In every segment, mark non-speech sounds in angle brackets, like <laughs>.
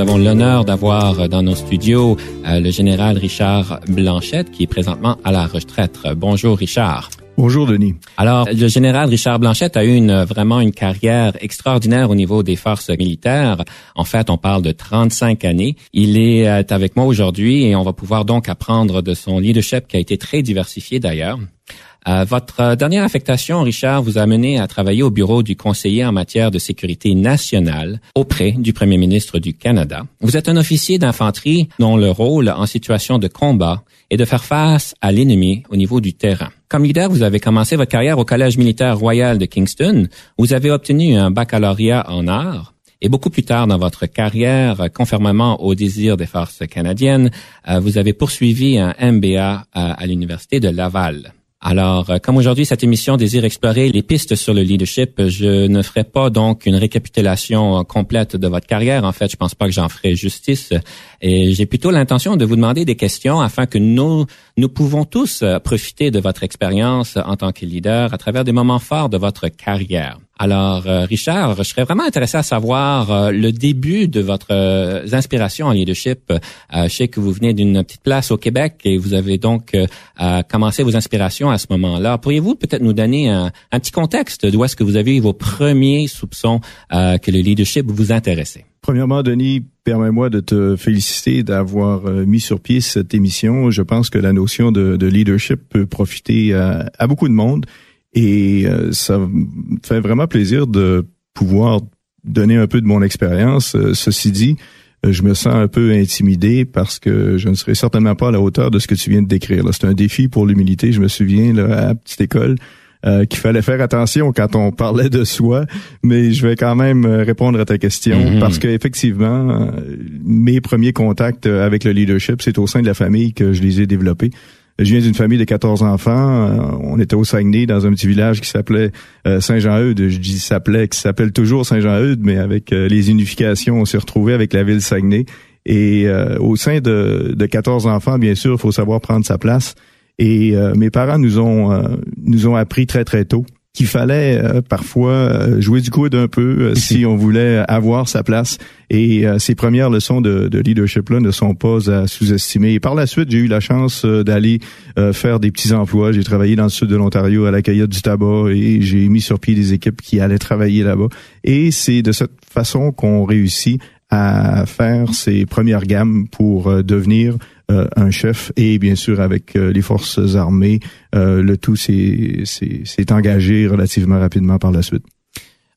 Avons l'honneur d'avoir dans nos studios euh, le général Richard Blanchette qui est présentement à la retraite. Bonjour Richard. Bonjour Denis. Alors, le général Richard Blanchette a eu une, vraiment une carrière extraordinaire au niveau des forces militaires. En fait, on parle de 35 années. Il est euh, avec moi aujourd'hui et on va pouvoir donc apprendre de son leadership qui a été très diversifié d'ailleurs. Euh, votre dernière affectation, Richard, vous a mené à travailler au bureau du conseiller en matière de sécurité nationale auprès du premier ministre du Canada. Vous êtes un officier d'infanterie dont le rôle en situation de combat est de faire face à l'ennemi au niveau du terrain. Comme leader, vous avez commencé votre carrière au Collège militaire royal de Kingston. Vous avez obtenu un baccalauréat en arts. Et beaucoup plus tard dans votre carrière, conformément aux désirs des forces canadiennes, euh, vous avez poursuivi un MBA à l'Université de Laval. Alors, euh, comme aujourd'hui, cette émission désire explorer les pistes sur le leadership, je ne ferai pas donc une récapitulation euh, complète de votre carrière. En fait, je pense pas que j'en ferai justice. Et j'ai plutôt l'intention de vous demander des questions afin que nous, nous pouvons tous euh, profiter de votre expérience en tant que leader à travers des moments forts de votre carrière. Alors, euh, Richard, je serais vraiment intéressé à savoir euh, le début de votre euh, inspiration en leadership. je sais que vous venez d'une petite place au Québec et vous avez donc commencé vos inspirations à ce moment-là. Pourriez-vous peut-être nous donner un, petit contexte d'où est-ce que vous avez eu vos premiers soupçons que le leadership vous intéressait? Premièrement, Denis, permets-moi de te féliciter d'avoir mis sur pied cette émission. Je pense que la notion de, leadership peut profiter à beaucoup de monde. Et euh, ça me fait vraiment plaisir de pouvoir donner un peu de mon expérience. Euh, ceci dit, euh, je me sens un peu intimidé parce que je ne serai certainement pas à la hauteur de ce que tu viens de décrire. C'est un défi pour l'humilité. Je me souviens là, à la petite école qu'il fallait faire attention quand on parlait de soi, mais je vais quand même répondre à ta question mm-hmm. parce que effectivement, mes premiers contacts avec le leadership, c'est au sein de la famille que je les ai développés. Je viens d'une famille de 14 enfants. Euh, on était au Saguenay, dans un petit village qui s'appelait euh, Saint-Jean-Eudes. Je dis s'appelait, qui s'appelle toujours Saint-Jean-Eudes, mais avec euh, les unifications, on s'est retrouvé avec la ville Saguenay. Et au sein de, de 14 enfants, bien sûr, il faut savoir prendre sa place. Et mes parents nous ont nous ont appris très très tôt qu'il fallait euh, parfois euh, jouer du coude un peu euh, si on voulait avoir sa place. Et ces premières leçons de, de leadership-là ne sont pas à sous-estimer. Et par la suite, j'ai eu la chance d'aller faire des petits emplois. J'ai travaillé dans le sud de l'Ontario à la Caillotte du tabac et j'ai mis sur pied des équipes qui allaient travailler là-bas. Et c'est de cette façon qu'on réussit à faire ses premières gammes pour devenir un chef et bien sûr avec euh, les forces armées, euh, le tout s'est engagé relativement rapidement par la suite.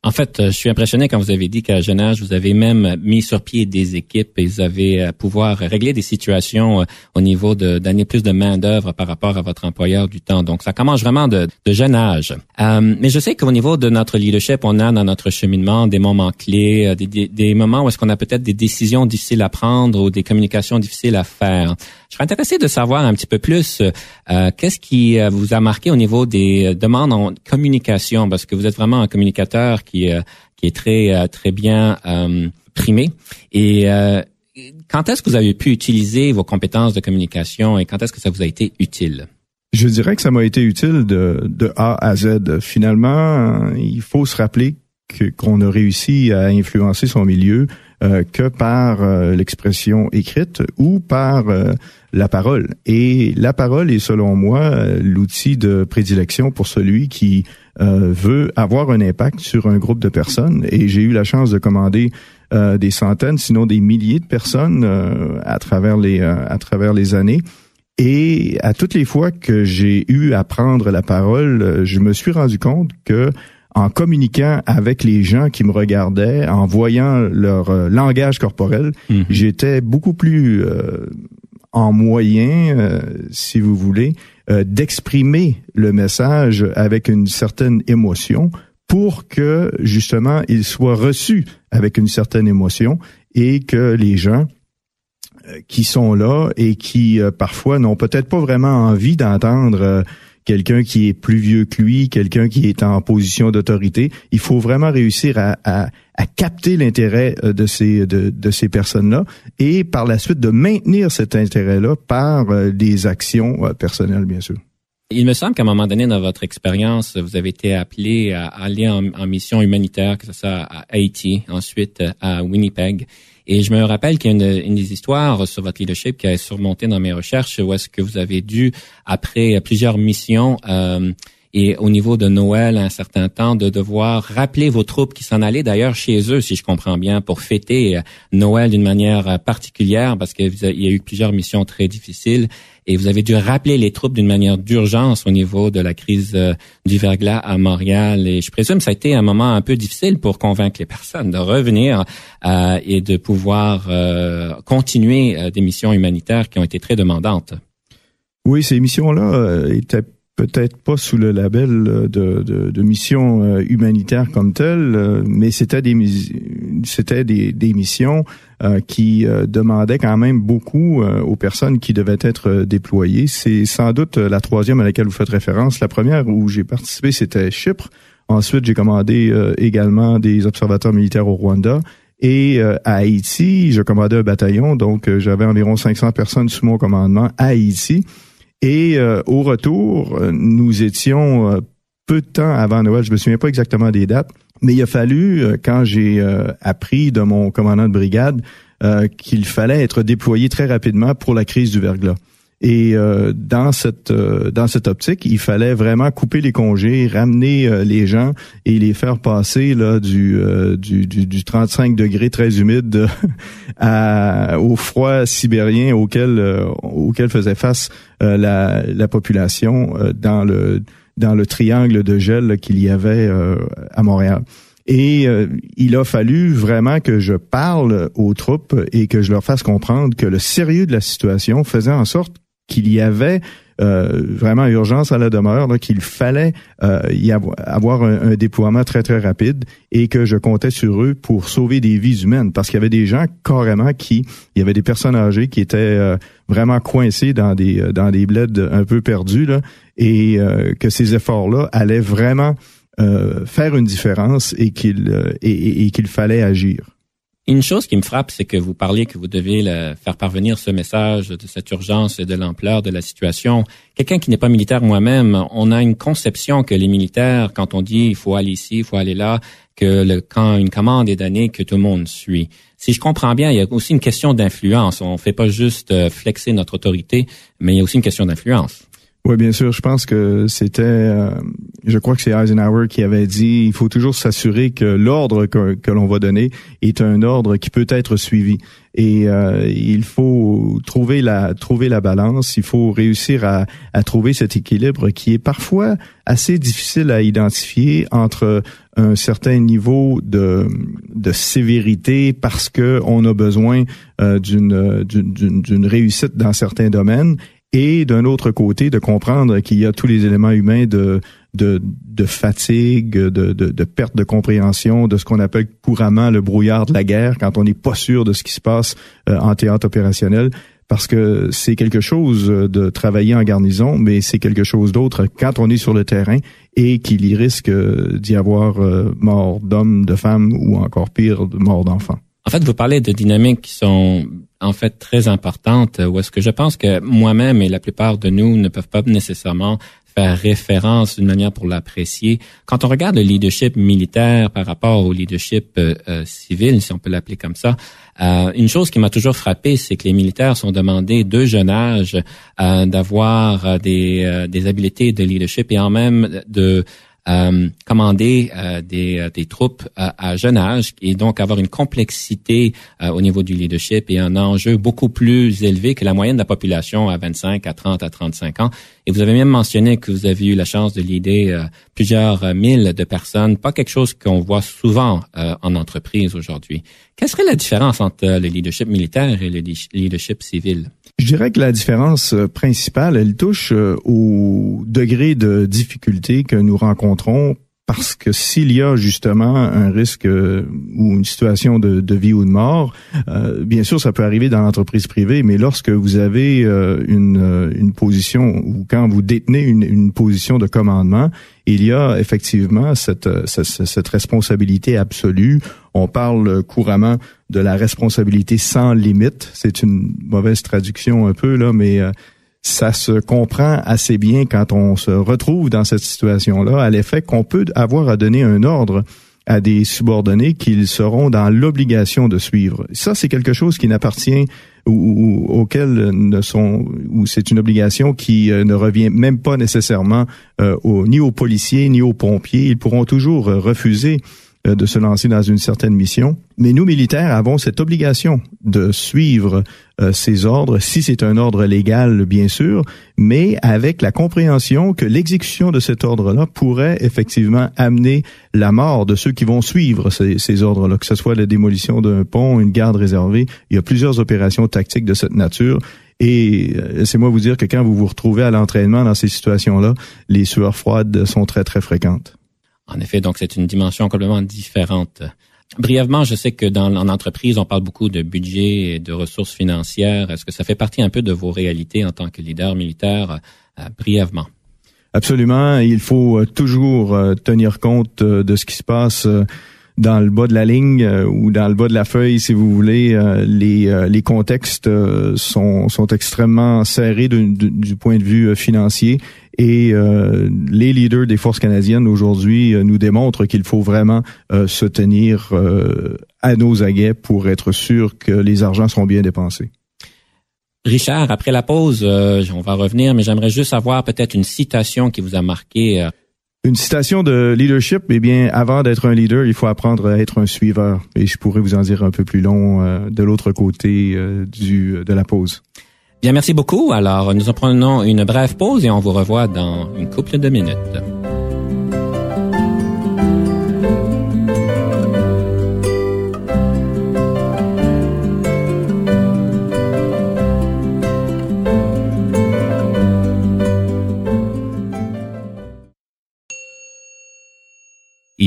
En fait, euh, je suis impressionné quand vous avez dit qu'à jeune âge, vous avez même mis sur pied des équipes et vous avez à pouvoir régler des situations euh, au niveau de donner plus de main d'œuvre par rapport à votre employeur du temps. Donc, ça commence vraiment de, de jeune âge. Euh, mais je sais qu'au niveau de notre leadership, on a dans notre cheminement des moments clés, des, des, des moments où est-ce qu'on a peut-être des décisions difficiles à prendre ou des communications difficiles à faire. Je serais intéressé de savoir un petit peu plus euh, qu'est-ce qui vous a marqué au niveau des demandes en communication, parce que vous êtes vraiment un communicateur euh, qui est très, euh, très bien euh, primé. Et quand est-ce que vous avez pu utiliser vos compétences de communication et quand est-ce que ça vous a été utile? Je dirais que ça m'a été utile de, de A à Z. Finalement, il faut se rappeler qu'on a réussi à influencer son milieu euh, que par euh, l'expression écrite ou par euh, la parole. Et la parole est, selon moi, l'outil de prédilection pour celui qui veut avoir un impact sur un groupe de personnes. Et j'ai eu la chance de commander des centaines, sinon des milliers de personnes à travers les à travers les années. Et à toutes les fois que j'ai eu à prendre la parole, je me suis rendu compte que en communiquant avec les gens qui me regardaient, en voyant leur euh, langage corporel, mhm. j'étais beaucoup plus euh, en moyen, si vous voulez, d'exprimer le message avec une certaine émotion pour que justement il soit reçu avec une certaine émotion et que les gens qui sont là et qui parfois n'ont peut-être pas vraiment envie d'entendre quelqu'un qui est plus vieux que lui, quelqu'un qui est en position d'autorité. Il faut vraiment réussir à, capter l'intérêt euh, de ces de, de ces personnes-là et par la suite de maintenir cet intérêt-là par euh, des actions euh, personnelles, bien sûr. Il me semble qu'à un moment donné dans votre expérience, vous avez été appelé à aller en, en mission humanitaire, que ce soit à Haïti, ensuite à Winnipeg. Et je me rappelle qu'il y a une, une, des histoires sur votre leadership qui a surmonté dans mes recherches où est-ce que vous avez dû, après plusieurs missions, euh, et au niveau de Noël, un certain temps, de devoir rappeler vos troupes qui s'en allaient d'ailleurs chez eux, si je comprends bien, pour fêter euh, Noël d'une manière euh, particulière, parce qu'il y a eu plusieurs missions très difficiles, et vous avez dû rappeler les troupes d'une manière d'urgence au niveau de la crise euh, du verglas à Montréal. Et je présume que ça a été un moment un peu difficile pour convaincre les personnes de revenir et de pouvoir continuer des missions humanitaires qui ont été très demandantes. Oui, ces missions-là étaient peut-être pas sous le label euh, de, de, de mission euh, humanitaire comme telle, euh, mais c'était des c'était des, des missions qui demandaient quand même beaucoup aux personnes qui devaient être déployées. C'est sans doute la troisième à laquelle vous faites référence. La première où j'ai participé, c'était Chypre. Ensuite, j'ai commandé également des observateurs militaires au Rwanda. Et à Haïti, je commandais un bataillon, donc j'avais environ 500 personnes sous mon commandement à Haïti. Et euh, au retour, euh, nous étions euh, peu de temps avant Noël, je me souviens pas exactement des dates, mais il a fallu, quand j'ai appris de mon commandant de brigade, qu'il fallait être déployé très rapidement pour la crise du verglas. Et euh, dans cette euh, dans cette optique, il fallait vraiment couper les congés, ramener euh, les gens et les faire passer là du du, du, du, 35 degrés très humide <laughs> à, au froid sibérien auquel auquel faisait face la, la population dans le dans le triangle de gel qu'il y avait à Montréal. Et il a fallu vraiment que je parle aux troupes et que je leur fasse comprendre que le sérieux de la situation faisait en sorte qu'il y avait euh, vraiment urgence à la demeure, qu'il fallait euh, y avoir, un, déploiement très très rapide et que je comptais sur eux pour sauver des vies humaines parce qu'il y avait des gens carrément qui, il y avait des personnes âgées qui étaient euh, vraiment coincées dans des dans des bleds un peu perdus et que ces efforts là allaient vraiment faire une différence et qu'il et qu'il fallait agir. Une chose qui me frappe, c'est que vous parlez que vous devez faire parvenir ce message de cette urgence et de l'ampleur de la situation. Quelqu'un qui n'est pas militaire moi-même, on a une conception que les militaires, quand on dit il faut aller ici, il faut aller là, que quand une commande est donnée, que tout le monde suit. Si je comprends bien, il y a aussi une question d'influence. On ne fait pas juste euh, flexer notre autorité, mais il y a aussi une question d'influence. Oui, bien sûr. Je pense que c'était, euh, je crois que c'est Eisenhower qui avait dit, il faut toujours s'assurer que l'ordre que, que l'on va donner est un ordre qui peut être suivi. Et euh, il faut trouver la trouver la balance. Il faut réussir à, à trouver cet équilibre qui est parfois assez difficile à identifier entre un certain niveau de, de sévérité parce que on a besoin euh, d'une d'une réussite dans certains domaines et d'un autre côté de comprendre qu'il y a tous les éléments humains de fatigue, de, perte de compréhension, de ce qu'on appelle couramment le brouillard de la guerre, quand on n'est pas sûr de ce qui se passe euh, en théâtre opérationnel, parce que c'est quelque chose de travailler en garnison, mais c'est quelque chose d'autre quand on est sur le terrain et qu'il y risque d'y avoir euh, mort d'hommes, de femmes ou encore pire, mort d'enfants. En fait, vous parlez de dynamiques qui sont en fait très importantes, où est-ce que je pense que moi-même et la plupart de nous ne peuvent pas nécessairement faire référence d'une manière pour l'apprécier. Quand on regarde le leadership militaire par rapport au leadership euh, euh, civil, si on peut l'appeler comme ça, euh, une chose qui m'a toujours frappé, c'est que les militaires sont demandés de jeune âge d'avoir des, des habiletés de leadership et en même de euh, commander euh, des, euh, des, troupes à jeune âge et donc avoir une complexité au niveau du leadership et un enjeu beaucoup plus élevé que la moyenne de la population à 25, à 30, à 35 ans. Et vous avez même mentionné que vous avez eu la chance de leader plusieurs mille de personnes, pas quelque chose qu'on voit souvent en entreprise aujourd'hui. Quelle serait la différence entre le leadership militaire et le leadership civil? Je dirais que la différence principale, elle touche au degré de difficulté que nous rencontrons parce que s'il y a justement un risque euh, ou une situation de, de, vie ou de mort, euh, bien sûr, ça peut arriver dans l'entreprise privée, mais lorsque vous avez euh, une, une, position ou quand vous détenez une, une, position de commandement, il y a effectivement cette, cette, cette, responsabilité absolue. On parle couramment de la responsabilité sans limite. C'est une mauvaise traduction un peu là, mais ça se comprend assez bien quand on se retrouve dans cette situation-là, à l'effet qu'on peut avoir à donner un ordre à des subordonnés qu'ils seront dans l'obligation de suivre. Ça, c'est quelque chose qui n'appartient ou, auquel ne sont ou c'est une obligation qui euh, ne revient même pas nécessairement euh, ni aux policiers ni aux pompiers. Ils pourront toujours refuser de se lancer dans une certaine mission. Mais nous, militaires, avons cette obligation de suivre euh, ces ordres, si c'est un ordre légal, bien sûr, mais avec la compréhension que l'exécution de cet ordre-là pourrait effectivement amener la mort de ceux qui vont suivre ces, ces ordres-là, que ce soit la démolition d'un pont, une garde réservée. Il y a plusieurs opérations tactiques de cette nature. Et euh, laissez-moi vous dire que quand vous vous retrouvez à l'entraînement dans ces situations-là, les sueurs froides sont très, très fréquentes. En effet, donc c'est une dimension complètement différente. Brièvement, je sais que dans en entreprise, on parle beaucoup de budget et de ressources financières. Est-ce que ça fait partie un peu de vos réalités en tant que leader militaire, euh, brièvement? Absolument. Il faut euh, toujours euh, tenir compte de ce qui se passe dans le bas de la ligne ou dans le bas de la feuille, si vous voulez. les, les contextes sont, sont extrêmement serrés du point de vue financier et euh, les leaders des forces canadiennes aujourd'hui euh, nous démontrent qu'il faut vraiment euh, se tenir à nos aguets pour être sûr que les argents seront bien dépensés. Richard, après la pause, on va revenir, mais j'aimerais juste avoir peut-être une citation qui vous a marqué. Une citation de leadership, eh bien, avant d'être un leader, il faut apprendre à être un suiveur. Et je pourrais vous en dire un peu plus long de l'autre côté du, de la pause. Bien, merci beaucoup. Alors, nous en prenons une brève pause et on vous revoit dans une couple de minutes.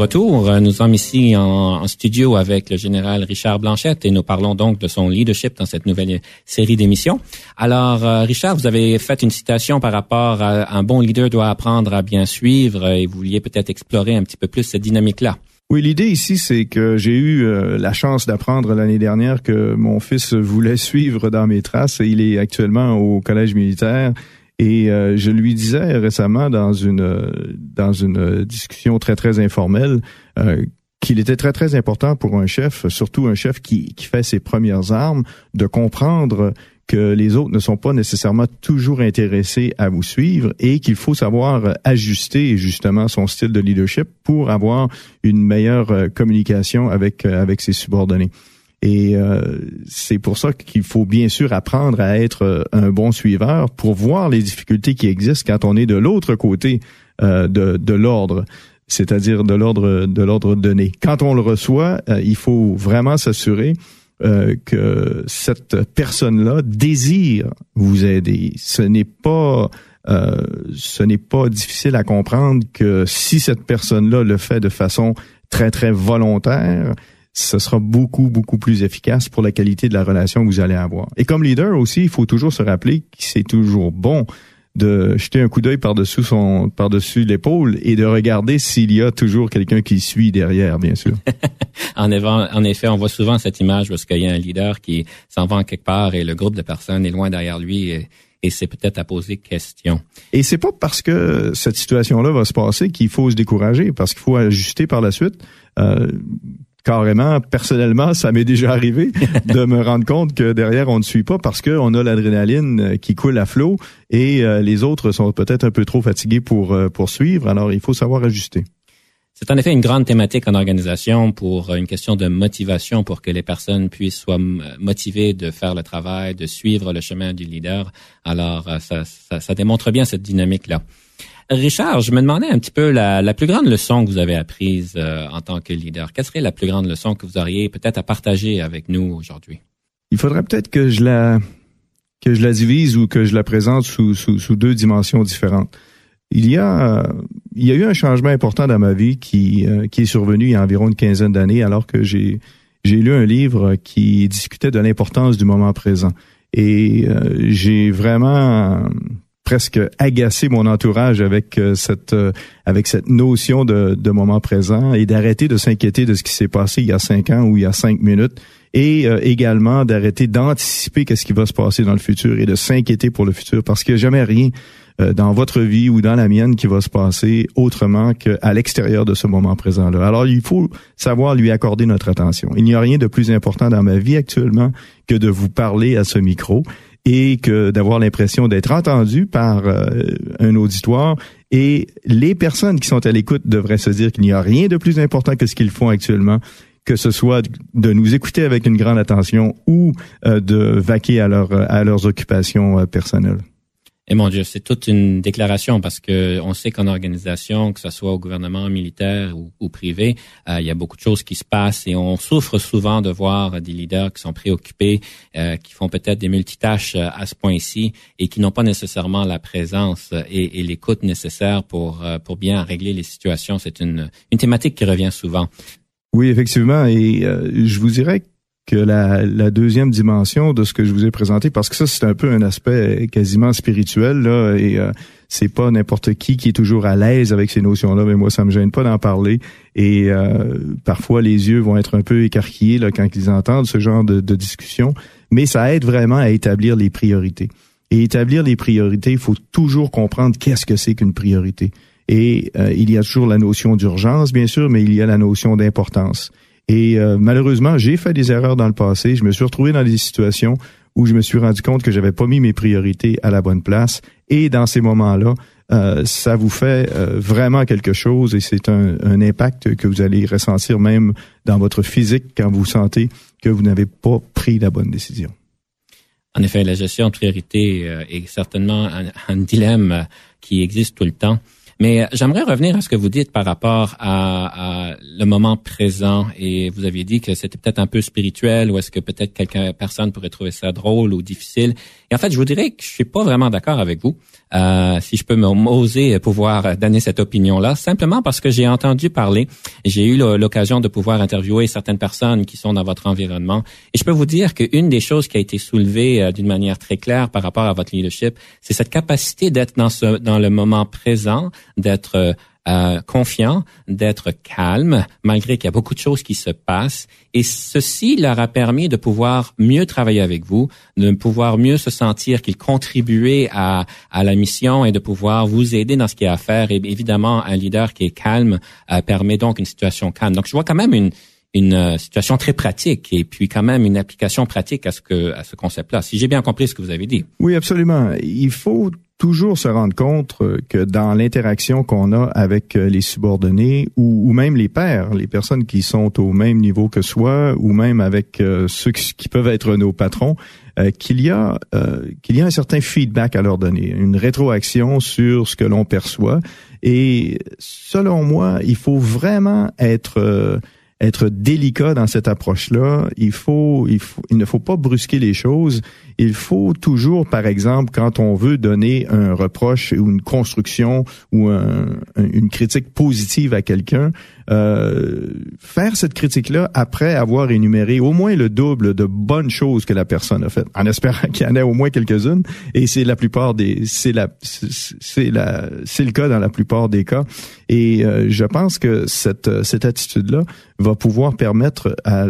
retour, nous sommes ici en, studio avec le général Richard Blanchette et nous parlons donc de son leadership dans cette nouvelle série d'émissions. Alors, euh, Richard, vous avez fait une citation par rapport à un bon leader doit apprendre à bien suivre et vous vouliez peut-être explorer un petit peu plus cette dynamique-là. Oui, l'idée ici, c'est que j'ai eu euh, la chance d'apprendre l'année dernière que mon fils voulait suivre dans mes traces. Il est actuellement au collège militaire et euh, je lui disais récemment dans une dans une discussion très très informelle euh, qu'il était très très important pour un chef, surtout un chef qui, qui fait ses premières armes, de comprendre que les autres ne sont pas nécessairement toujours intéressés à vous suivre et qu'il faut savoir ajuster justement son style de leadership pour avoir une meilleure euh, communication avec euh, avec ses subordonnés. Et euh, c'est pour ça qu'il faut bien sûr apprendre à être un bon suiveur pour voir les difficultés qui existent quand on est de l'autre côté de, de l'ordre c'est-à-dire de l'ordre de l'ordre donné. Quand on le reçoit, il faut vraiment s'assurer euh, que cette personne-là désire vous aider. Ce n'est pas euh, ce n'est pas difficile à comprendre que si cette personne-là le fait de façon très très volontaire, ce sera beaucoup beaucoup plus efficace pour la qualité de la relation que vous allez avoir. Et comme leader aussi, il faut toujours se rappeler que c'est toujours bon de jeter un coup d'œil par-dessus son par-dessus l'épaule et de regarder s'il y a toujours quelqu'un qui suit derrière, bien sûr. <laughs> en, en, effet, on voit souvent cette image parce qu'il y a un leader qui s'en va en quelque part et le groupe de personnes est loin derrière lui et, c'est peut-être à poser question. Et c'est pas parce que cette situation-là va se passer qu'il faut se décourager, parce qu'il faut ajuster par la suite. Euh, carrément, personnellement, ça m'est déjà arrivé <laughs> de me rendre compte que derrière, on ne suit pas parce qu'on a l'adrénaline euh, qui coule à flot et euh, les autres sont peut-être un peu trop fatigués pour euh, poursuivre. Alors, il faut savoir ajuster. C'est en effet une grande thématique en organisation pour une question de motivation pour que les personnes puissent soient motivées de faire le travail, de suivre le chemin du leader. Alors, ça, ça, ça démontre bien cette dynamique-là. Richard, je me demandais un petit peu la, la plus grande leçon que vous avez apprise euh, en tant que leader. Quelle serait la plus grande leçon que vous auriez peut-être à partager avec nous aujourd'hui? Il faudrait peut-être que je la que je la divise ou que je la présente sous, sous, sous deux dimensions différentes. Il y a il y a eu un changement important dans ma vie qui euh, qui est survenu il y a environ une quinzaine d'années alors que j'ai j'ai lu un livre qui discutait de l'importance du moment présent et euh, j'ai vraiment presque agacé mon entourage avec euh, cette euh, avec cette notion de, de moment présent et d'arrêter de s'inquiéter de ce qui s'est passé il y a cinq ans ou il y a cinq minutes et euh, également d'arrêter d'anticiper qu'est-ce qui va se passer dans le futur et de s'inquiéter pour le futur parce qu'il n'y a jamais rien dans votre vie ou dans la mienne qui va se passer autrement qu'à l'extérieur de ce moment présent-là. Alors, il faut savoir lui accorder notre attention. Il n'y a rien de plus important dans ma vie actuellement que de vous parler à ce micro et que d'avoir l'impression d'être entendu par euh, un auditoire. Et les personnes qui sont à l'écoute devraient se dire qu'il n'y a rien de plus important que ce qu'ils font actuellement que ce soit de nous écouter avec une grande attention ou euh, de vaquer à, leur, à leurs occupations euh, personnelles. Et mon Dieu, c'est toute une déclaration parce que on sait qu'en organisation, que ce soit au gouvernement militaire ou, privé, euh, il y a beaucoup de choses qui se passent et on souffre souvent de voir des leaders qui sont préoccupés, euh, qui font peut-être des multitâches euh, à ce point-ci et qui n'ont pas nécessairement la présence et, et l'écoute nécessaire pour pour bien régler les situations. C'est une une thématique qui revient souvent. Oui, effectivement, et je vous dirais que la, la, deuxième dimension de ce que je vous ai présenté, parce que ça c'est un peu un aspect quasiment spirituel là, et euh, c'est pas n'importe qui qui est toujours à l'aise avec ces notions-là, mais moi ça me gêne pas d'en parler. Et euh, parfois les yeux vont être un peu écarquillés là quand ils entendent ce genre de, de discussion, mais ça aide vraiment à établir les priorités. Et établir les priorités, il faut toujours comprendre qu'est-ce que c'est qu'une priorité. Et euh, il y a toujours la notion d'urgence, bien sûr, mais il y a la notion d'importance. Et euh, malheureusement, j'ai fait des erreurs dans le passé. Je me suis retrouvé dans des situations où je me suis rendu compte que j'avais pas mis mes priorités à la bonne place. Et dans ces moments-là, euh, ça vous fait euh, vraiment quelque chose et c'est un, un, impact que vous allez ressentir même dans votre physique quand vous sentez que vous n'avez pas pris la bonne décision. En effet, la gestion de priorité est certainement un dilemme qui existe tout le temps. Mais j'aimerais revenir à ce que vous dites par rapport à, le moment présent. Et vous aviez dit que c'était peut-être un peu spirituel ou est-ce que peut-être quelqu'un, personne pourrait trouver ça drôle ou difficile. Et en fait, je vous dirais que je suis pas vraiment d'accord avec vous. Euh, si je peux m'oser pouvoir donner cette opinion-là, simplement parce que j'ai entendu parler, j'ai eu l'occasion de pouvoir interviewer certaines personnes qui sont dans votre environnement, et je peux vous dire qu'une des choses qui a été soulevée euh, d'une manière très claire par rapport à votre leadership, c'est cette capacité d'être dans ce dans le moment présent, d'être euh, euh, confiant, d'être calme, malgré qu'il y a beaucoup de choses qui se passent. Et ceci leur a permis de pouvoir mieux travailler avec vous, de pouvoir mieux se sentir qu'ils contribuaient à, à la mission et de pouvoir vous aider dans ce qu'il y a à faire. Et évidemment, un leader qui est calme euh, permet donc une situation calme. Donc, je vois quand même une, une euh, situation très pratique et puis quand même une application pratique à ce que à ce concept-là. Si j'ai bien compris ce que vous avez dit. Oui, absolument. Il faut toujours se rendre compte euh, que dans l'interaction qu'on a avec euh, les subordonnés ou, même les pairs, les personnes qui sont au même niveau que soi ou même avec euh, ceux qui peuvent être nos patrons, qu'il y a qu'il y a un certain feedback à leur donner, une rétroaction sur ce que l'on perçoit. Et selon moi, il faut vraiment être être délicat dans cette approche-là. Il faut, il faut, il ne faut pas brusquer les choses. Il faut toujours, par exemple, quand on veut donner un reproche ou une construction ou une critique positive à quelqu'un, euh, faire cette critique-là après avoir énuméré au moins le double de bonnes choses que la personne a faites, en espérant <laughs> qu'il y en ait au moins quelques-unes. Et c'est la plupart des, c'est la, c'est la, c'est le cas dans la plupart des cas. Et euh, je pense que cette cette attitude-là va pouvoir permettre à,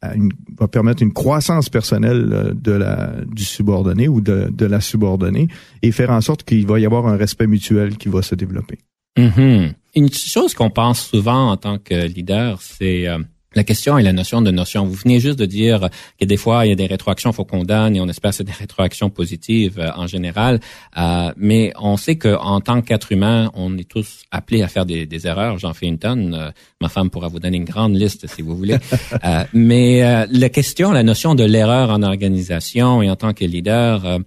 à, une, va permettre une croissance personnelle euh, de la du subordonné ou de, de la subordonnée et faire en sorte qu'il va y avoir un respect mutuel qui va se développer. Mm-hmm. Une chose qu'on pense souvent en tant que leader, c'est euh, la question est la notion de notion. Vous venez juste de dire que des fois, il y a des rétroactions, il faut condamner, et on espère que c'est des rétroactions positives euh, en général. Euh, mais on sait qu'en tant qu'être humain, on est tous appelés à faire des, erreurs. J'en fais une tonne. Euh, ma femme pourra vous donner une grande liste si vous voulez. <laughs> mais la question, la notion de l'erreur en organisation et en tant que leader, euh,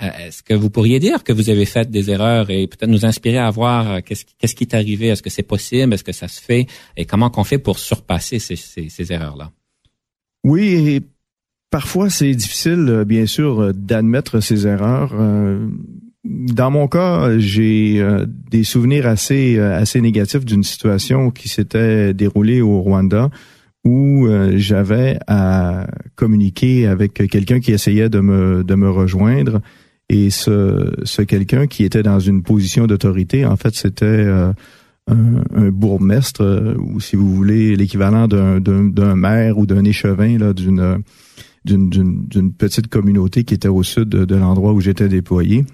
est-ce que vous pourriez dire que vous avez fait des erreurs et peut-être nous inspirer à voir euh, qu'est-ce qui est arrivé? Est-ce que c'est possible? Est-ce que ça se fait? Et comment qu'on fait pour surpasser ces, erreurs-là? Oui, et parfois c'est difficile, euh, bien sûr, d'admettre ces erreurs. Dans mon cas, j'ai des souvenirs assez négatifs d'une situation qui s'était déroulée au Rwanda où j'avais à communiquer avec quelqu'un qui essayait de me rejoindre et ce, quelqu'un qui était dans une position d'autorité, en fait, c'était euh, un, un, bourgmestre, euh, ou si vous voulez, l'équivalent d'un maire ou d'un échevin là, d'une d'une petite communauté qui était au sud de, l'endroit où j'étais déployé.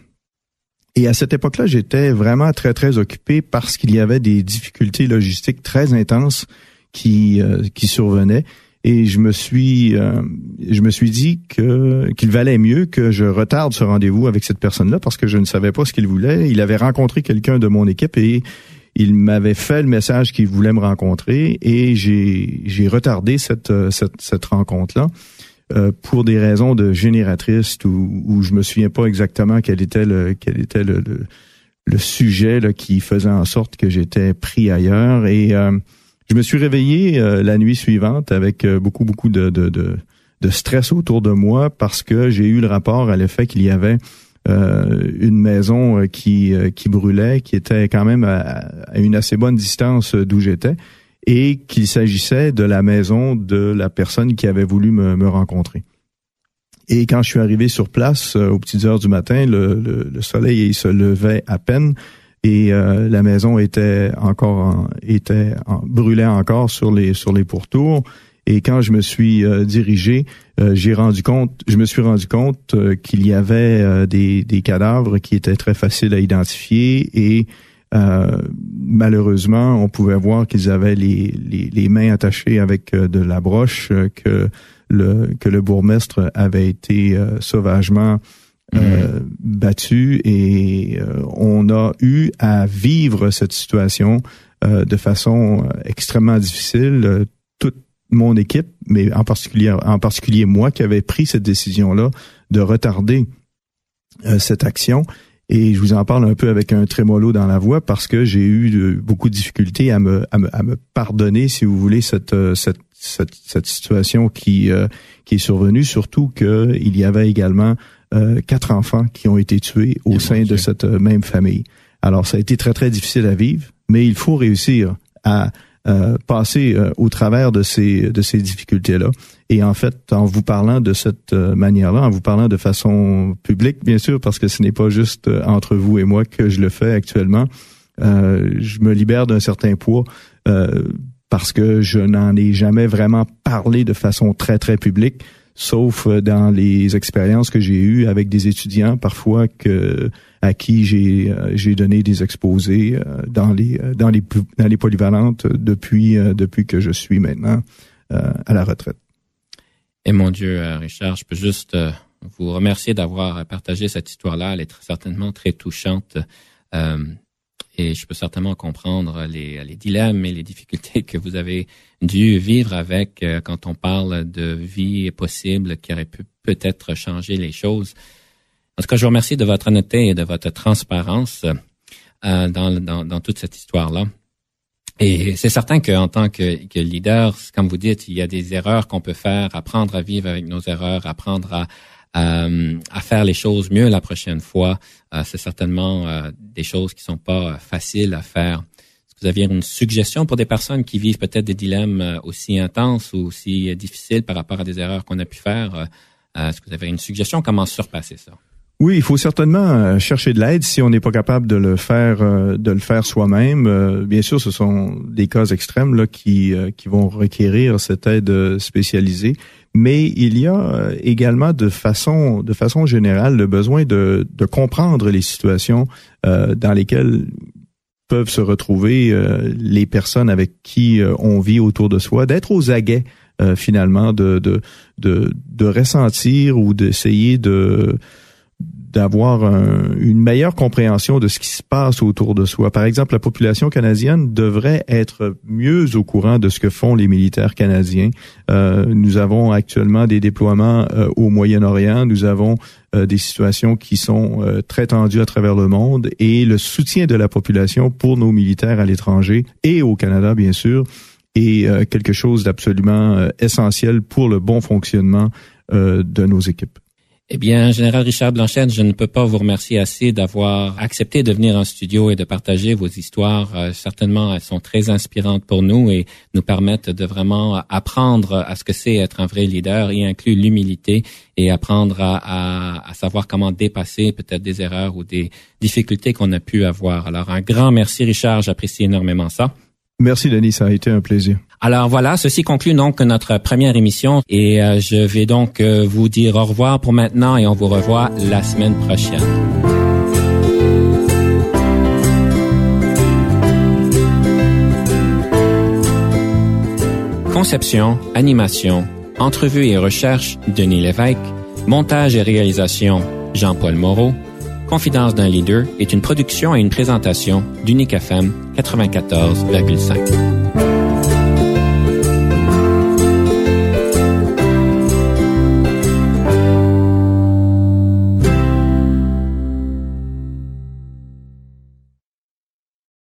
Et à cette époque-là, j'étais vraiment très, très occupé parce qu'il y avait des difficultés logistiques très intenses qui, euh, qui survenaient et je me suis euh, je me suis dit que qu'il valait mieux que je retarde ce rendez-vous avec cette personne-là parce que je ne savais pas ce qu'il voulait. Il avait rencontré quelqu'un de mon équipe et il m'avait fait le message qu'il voulait me rencontrer et j'ai j'ai retardé cette cette, cette rencontre-là. Euh, pour des raisons de génératrice ou où je me souviens pas exactement quel était le quel était le, le, sujet là, qui faisait en sorte que j'étais pris ailleurs et euh, je me suis réveillé euh, la nuit suivante avec euh, beaucoup, beaucoup de, de, stress autour de moi parce que j'ai eu le rapport à l'effet qu'il y avait euh, une maison qui, qui brûlait, qui était quand même à, une assez bonne distance d'où j'étais, et qu'il s'agissait de la maison de la personne qui avait voulu me, rencontrer. Et quand je suis arrivé sur place aux petites heures du matin, le, le, le soleil il se levait à peine et euh, la maison était encore était brûlait encore sur les sur les pourtours. Et quand je me suis euh, dirigé euh, j'ai rendu compte je me suis rendu compte qu'il y avait des, des cadavres qui étaient très faciles à identifier et malheureusement on pouvait voir qu'ils avaient les, les, les, mains attachées avec de la broche que le que le bourgmestre avait été sauvagement euh, battu et euh, on a eu à vivre cette situation euh, de façon extrêmement difficile. Toute mon équipe, mais en particulier en particulier moi qui avait pris cette décision là de retarder cette action. Et je vous en parle un peu avec un trémolo dans la voix parce que j'ai eu beaucoup de difficultés à me, à me, à me pardonner, si vous voulez, cette, cette, cette, cette situation qui, qui est survenue, surtout qu'il y avait également euh, quatre enfants qui ont été tués au sein de cette euh, même famille. Alors, ça a été très, très difficile à vivre, mais il faut réussir à euh, passer au travers de ces, de ces difficultés-là. Et en fait, en vous parlant de cette manière-là, en vous parlant de façon publique, bien sûr, parce que ce n'est pas juste entre vous et moi que je le fais actuellement, je me libère d'un certain poids parce que je n'en ai jamais vraiment parlé de façon très, très publique sauf euh, dans les expériences que j'ai eues avec des étudiants parfois que à qui j'ai euh, j'ai donné des exposés euh, dans les dans les dans les polyvalentes depuis depuis que je suis maintenant à la retraite. Et mon Dieu, Richard, je peux juste vous remercier d'avoir partagé cette histoire-là. Elle est certainement très touchante. Et je peux certainement comprendre les, les dilemmes et les difficultés que vous avez dû vivre avec euh, quand on parle de vie possible qui aurait pu peut-être changer les choses. En tout cas, je vous remercie de votre honnêteté et de votre transparence euh, dans, dans, dans, toute cette histoire-là. Et c'est certain qu'en tant que, que, leader, comme vous dites, il y a des erreurs qu'on peut faire, apprendre à vivre avec nos erreurs, apprendre à, euh, à faire les choses mieux la prochaine fois. Euh, c'est certainement euh, des choses qui sont pas faciles à faire. Est-ce que vous aviez une suggestion pour des personnes qui vivent peut-être des dilemmes aussi intenses ou aussi difficiles par rapport à des erreurs qu'on a pu faire? Est-ce que vous avez une suggestion? Comment surpasser ça? Oui, il faut certainement chercher de l'aide si on n'est pas capable de le faire, de le faire soi-même. Bien sûr, ce sont des cas extrêmes là qui qui vont requérir cette aide spécialisée mais il y a euh, également de façon de façon générale le besoin de, comprendre les situations euh, dans lesquelles peuvent se retrouver les personnes avec qui on vit autour de soi, d'être aux aguets finalement, de ressentir ou d'essayer de d'avoir une meilleure compréhension de ce qui se passe autour de soi. Par exemple, la population canadienne devrait être mieux au courant de ce que font les militaires canadiens. Euh, nous avons actuellement des déploiements euh, au Moyen-Orient, nous avons euh, des situations qui sont très tendues à travers le monde et le soutien de la population pour nos militaires à l'étranger et au Canada, bien sûr, est quelque chose d'absolument essentiel pour le bon fonctionnement de nos équipes. Eh bien, Général Richard Blanchette, je ne peux pas vous remercier assez d'avoir accepté de venir en studio et de partager vos histoires. Euh, certainement, elles sont très inspirantes pour nous et nous permettent de vraiment apprendre à ce que c'est être un vrai leader, y inclut l'humilité et apprendre à, à, savoir comment dépasser peut-être des erreurs ou des difficultés qu'on a pu avoir. Alors, un grand merci, Richard. J'apprécie énormément ça. Merci, Denis. Ça a été un plaisir. Alors voilà, ceci conclut donc notre première émission et euh, je vais donc euh, vous dire au revoir pour maintenant et on vous revoit la semaine prochaine. Conception, animation, entrevue et recherche, Denis Lévesque. Montage et réalisation, Jean-Paul Moreau. Confidence d'un leader est une production et une présentation d'Unique FM 94,5.